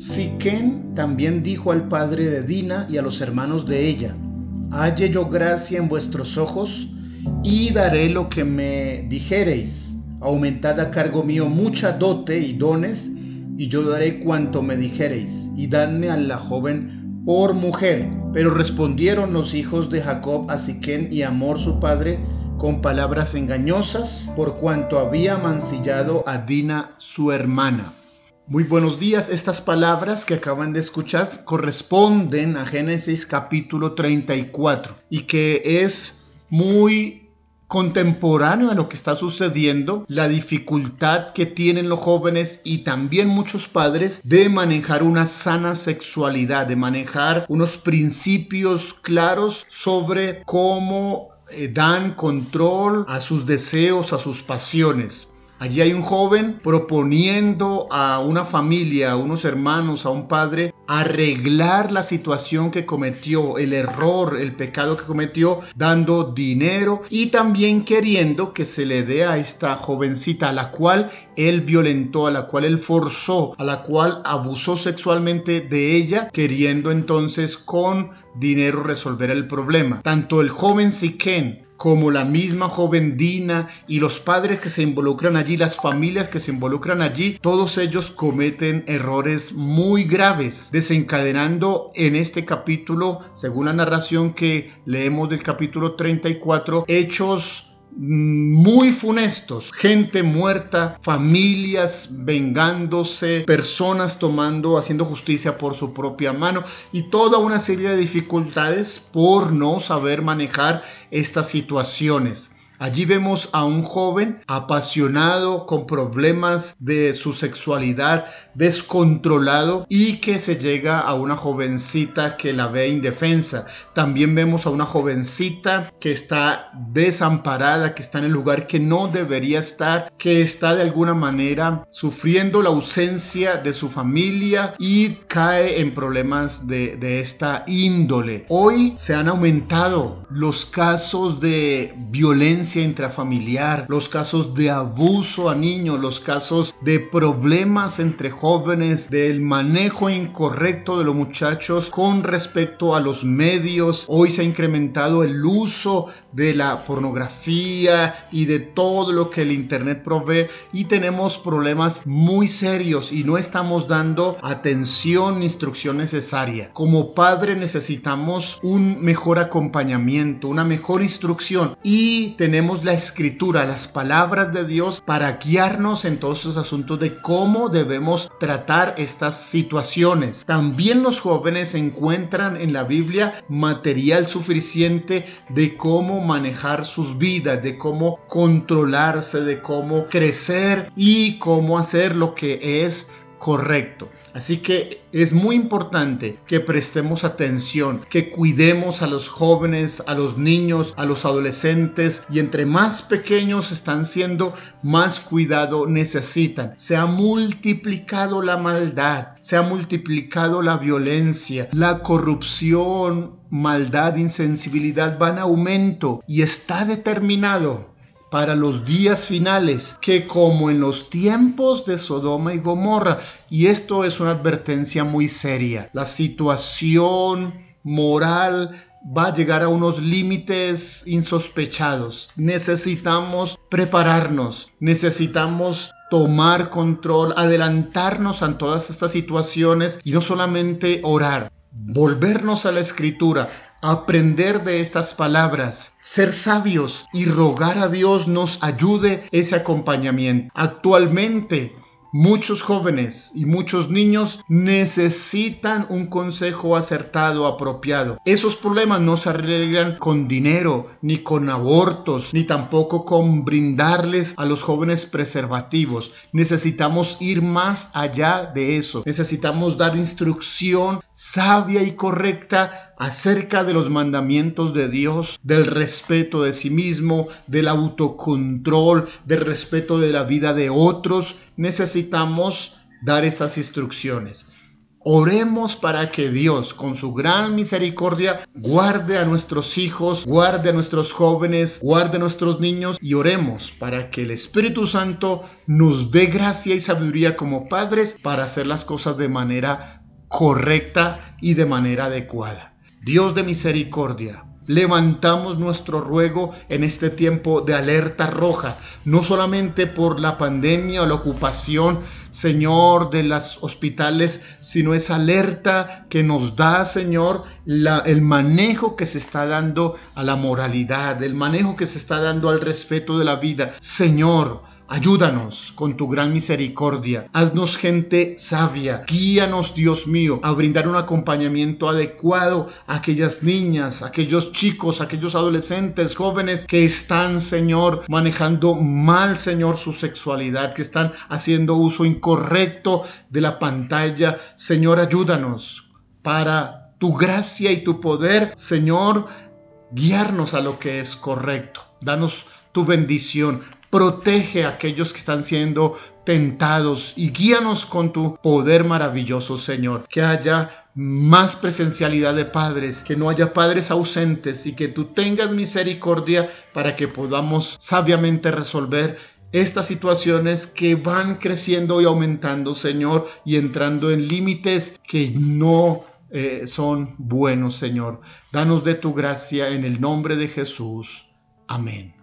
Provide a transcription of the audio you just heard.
Siquén también dijo al padre de Dina y a los hermanos de ella, halle yo gracia en vuestros ojos y daré lo que me dijereis. Aumentad a cargo mío mucha dote y dones, y yo daré cuanto me dijereis, y dadme a la joven por mujer. Pero respondieron los hijos de Jacob a Siquén y Amor su padre con palabras engañosas, por cuanto había mancillado a Dina su hermana. Muy buenos días. Estas palabras que acaban de escuchar corresponden a Génesis capítulo 34 y que es muy contemporáneo a lo que está sucediendo, la dificultad que tienen los jóvenes y también muchos padres de manejar una sana sexualidad, de manejar unos principios claros sobre cómo eh, dan control a sus deseos, a sus pasiones. Allí hay un joven proponiendo a una familia, a unos hermanos, a un padre, arreglar la situación que cometió, el error, el pecado que cometió, dando dinero y también queriendo que se le dé a esta jovencita a la cual él violentó, a la cual él forzó, a la cual abusó sexualmente de ella, queriendo entonces con dinero resolver el problema. Tanto el joven Siquén como la misma joven Dina y los padres que se involucran allí, las familias que se involucran allí, todos ellos cometen errores muy graves, desencadenando en este capítulo, según la narración que leemos del capítulo 34, hechos muy funestos, gente muerta, familias vengándose, personas tomando, haciendo justicia por su propia mano y toda una serie de dificultades por no saber manejar estas situaciones. Allí vemos a un joven apasionado con problemas de su sexualidad descontrolado y que se llega a una jovencita que la ve indefensa. También vemos a una jovencita que está desamparada, que está en el lugar que no debería estar, que está de alguna manera sufriendo la ausencia de su familia y cae en problemas de, esta índole. Hoy se han aumentado los casos de violencia intrafamiliar, los casos de abuso a niños, los casos de problemas entre jóvenes, del manejo incorrecto de los muchachos con respecto a los medios. Hoy se ha incrementado el uso de la pornografía y de todo lo que el Internet provee y tenemos problemas muy serios y no estamos dando atención, instrucción necesaria. Como padre necesitamos un mejor acompañamiento, una mejor instrucción y tenemos la escritura, las palabras de Dios para guiarnos en todos esos asuntos de cómo debemos tratar estas situaciones. También los jóvenes encuentran en la Biblia material suficiente de cómo manejar sus vidas, de cómo controlarse, de cómo crecer y cómo hacer lo que es correcto. Así que es muy importante que prestemos atención, que cuidemos a los jóvenes, a los niños, a los adolescentes y entre más pequeños están siendo, más cuidado necesitan. Se ha multiplicado la maldad, se ha multiplicado la violencia, la corrupción, maldad, insensibilidad van a aumento y está determinado para los días finales, que como en los tiempos de Sodoma y Gomorra, y esto es una advertencia muy seria, la situación moral va a llegar a unos límites insospechados. Necesitamos prepararnos, necesitamos tomar control, adelantarnos a todas estas situaciones y no solamente orar, volvernos a la escritura, aprender de estas palabras, ser sabios y rogar a Dios nos ayude ese acompañamiento. Actualmente Muchos jóvenes y muchos niños necesitan un consejo acertado, apropiado. Esos problemas no se arreglan con dinero, ni con abortos, ni tampoco con brindarles a los jóvenes preservativos. Necesitamos ir más allá de eso. Necesitamos dar instrucción sabia y correcta acerca de los mandamientos de Dios, del respeto de sí mismo, del autocontrol, del respeto de la vida de otros, necesitamos dar esas instrucciones. Oremos para que Dios, con su gran misericordia, guarde a nuestros hijos, guarde a nuestros jóvenes, guarde a nuestros niños y oremos para que el Espíritu Santo nos dé gracia y sabiduría como padres para hacer las cosas de manera correcta y de manera adecuada. Dios de misericordia, levantamos nuestro ruego en este tiempo de alerta roja, no solamente por la pandemia o la ocupación, Señor, de los hospitales, sino esa alerta que nos da, Señor, el manejo que se está dando a la moralidad, el manejo que se está dando al respeto de la vida. Señor, Ayúdanos con tu gran misericordia. Haznos gente sabia. Guíanos, Dios mío, a brindar un acompañamiento adecuado a aquellas niñas, aquellos chicos, aquellos adolescentes, jóvenes que están, Señor, manejando mal, Señor, su sexualidad, que están haciendo uso incorrecto de la pantalla. Señor, ayúdanos para tu gracia y tu poder, Señor, guiarnos a lo que es correcto. Danos tu bendición. Protege a aquellos que están siendo tentados y guíanos con tu poder maravilloso, Señor. Que haya más presencialidad de padres, que no haya padres ausentes y que tú tengas misericordia para que podamos sabiamente resolver estas situaciones que van creciendo y aumentando, Señor, y entrando en límites que no eh, son buenos, Señor. Danos de tu gracia en el nombre de Jesús. Amén.